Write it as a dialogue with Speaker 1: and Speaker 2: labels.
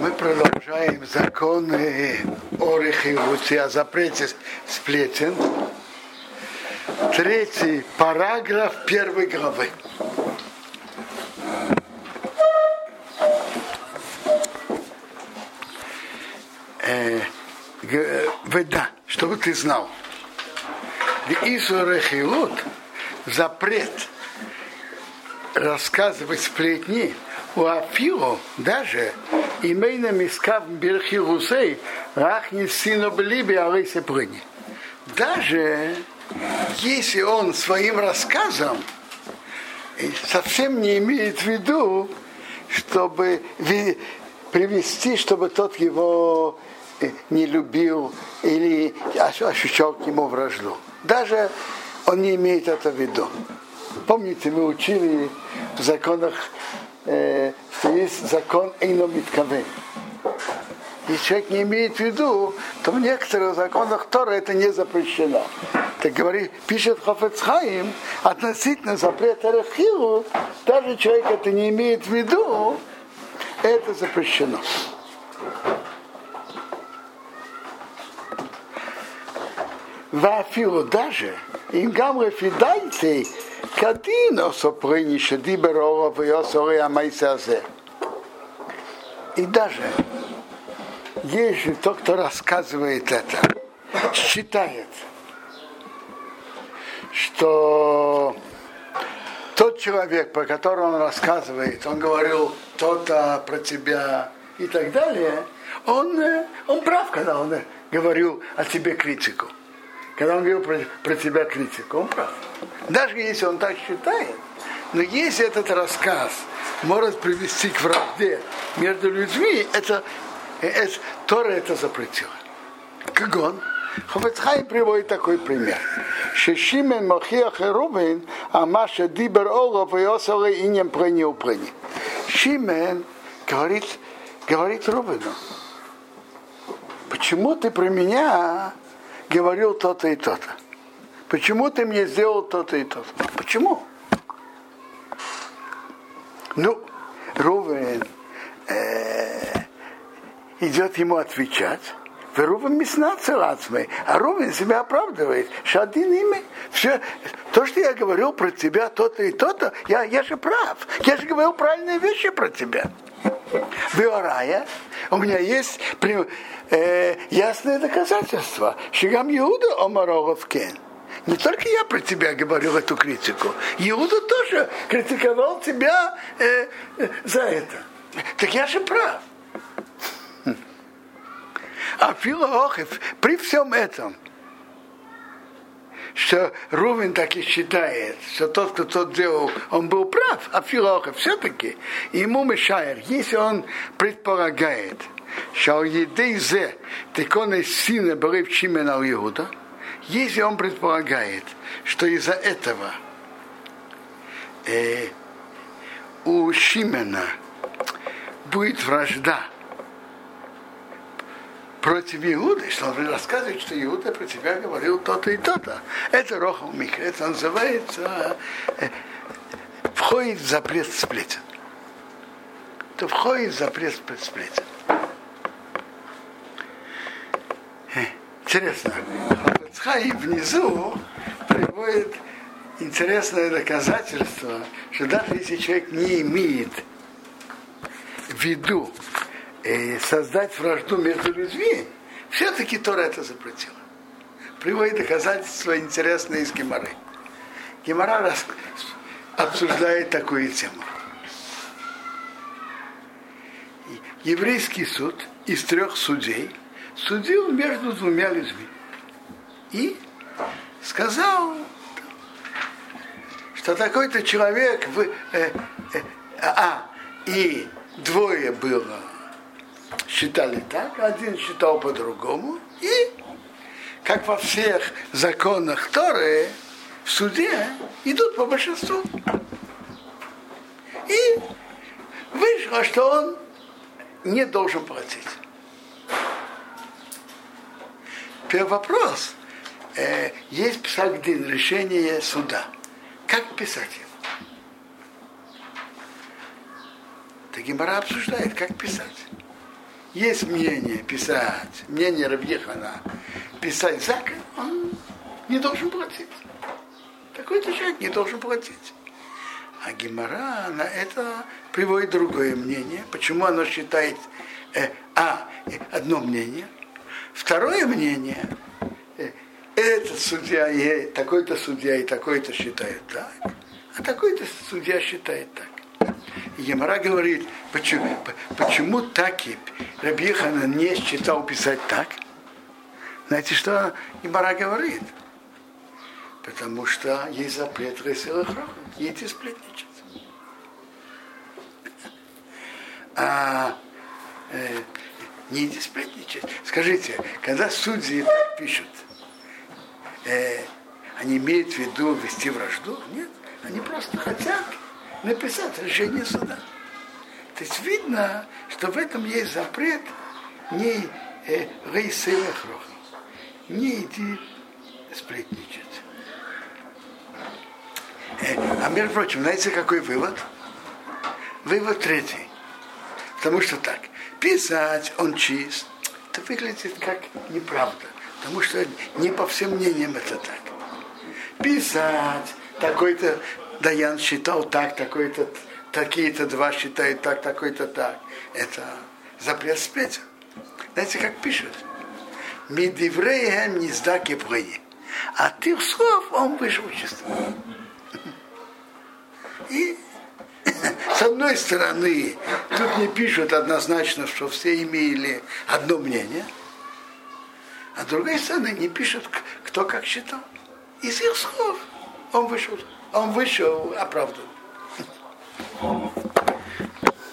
Speaker 1: Мы продолжаем законы о рехируте, о запрете сплетен. Третий параграф первой главы. Э, чтобы ты знал. Исурехилут запрет рассказывать сплетни у Афило даже имейна мискав берхирусей рахни сыну блиби алейсе прыни. Даже если он своим рассказом совсем не имеет в виду, чтобы привести, чтобы тот его не любил или ощущал к нему вражду. Даже он не имеет это в виду. Помните, мы учили в законах, э, что есть закон Эйномитковен. И человек не имеет в виду, то в некоторых законах Тора это не запрещено. Так говорит, пишет Хафецхаим, относительно запрета Рахилу, даже человек это не имеет в виду, это запрещено. Вафилу даже, им гамрефидайте, כדין סופריני שדיבר אורו ויוסורי המייסה הזה. И даже если тот, кто рассказывает это, считает, что тот человек, про которого он рассказывает, он говорил то-то про тебя и так далее, он, он прав, когда он говорил о тебе критику когда он говорил про, про тебя критику, он прав. Даже если он так считает, но если этот рассказ может привести к вражде между людьми, это, это Тора это запретила. Как он? Хофецхай приводит такой пример. Шешимен Махиах и Рубин, а Маша Дибер Олов и Осалы и не прыни упрыни. Шимен говорит, говорит Рубину, почему ты про меня говорил то-то и то-то. Почему ты мне сделал то-то и то-то? Почему? Ну, Рувен э, идет ему отвечать. Рувен мяснаться лацмой, а Рувен себя оправдывает. Шадин имя. Все, то, что я говорил про тебя, то-то и то-то, я, я же прав. Я же говорил правильные вещи про тебя. Виорая, у меня есть э, ясное доказательство. Шигам Иуда Омарогов Кен. Не только я про тебя говорил эту критику. Иуда тоже критиковал тебя э, э, за это. Так я же прав. А Филохев при всем этом, что Рувин так и считает, что тот, кто тот делал, он был прав, а Филохев все-таки ему мешает, если он предполагает, что едей зе теконы сына были в Чимен ал Иуда, если он предполагает, что из-за этого э, у Шимена будет вражда против Иуды, что он рассказывает, что Иуда про тебя говорил то-то и то-то. Это Рохал Микро, это называется э, входит в запрет сплетен. Это входит в запрет сплетен. Интересно, Хафецхай внизу приводит интересное доказательство, что даже если человек не имеет в виду э, создать вражду между людьми, все-таки Тора это запретила. Приводит доказательство интересное из Геморы. Гемора раз, обсуждает такую тему. Еврейский суд из трех судей – судил между двумя людьми. И сказал, что такой-то человек, вы, э, э, а, и двое было, считали так, один считал по-другому, и, как во всех законах Торы, в суде идут по большинству. И вышло, что он не должен платить. Первый вопрос. Э, есть псагдин, решение суда. Как писать его? Так Гимара обсуждает, как писать. Есть мнение писать, мнение Рабьехана, писать закон, он не должен платить. Такой-то человек не должен платить. А Гимара на это приводит другое мнение. Почему оно считает, э, а, одно мнение. Второе мнение, э, этот судья, и такой-то судья и такой-то считает так, а такой-то судья считает так. И Гемора говорит, почему, почему так и Рабихана не считал писать так? Знаете, что Гемора говорит? Потому что есть запрет Ресилахроху, едете сплетничать. А э, не идти сплетничать. Скажите, когда судьи пишут, э, они имеют в виду вести вражду? Нет, они просто хотят написать решение суда. То есть видно, что в этом есть запрет не э, не иди сплетничать. Э, а между прочим, знаете, какой вывод? Вывод третий. Потому что так, писать он чист, это выглядит как неправда. Потому что не по всем мнениям это так. Писать, такой-то Даян считал так, такой-то, такие-то два считают так, такой-то так. Это запрет спеть. Знаете, как пишут? Мидивреем не сдаки А ты слов он вышел чисто. И с одной стороны, тут не пишут однозначно, что все имели одно мнение, а с другой стороны не пишут, кто как считал. Из их слов он вышел, он вышел оправдан.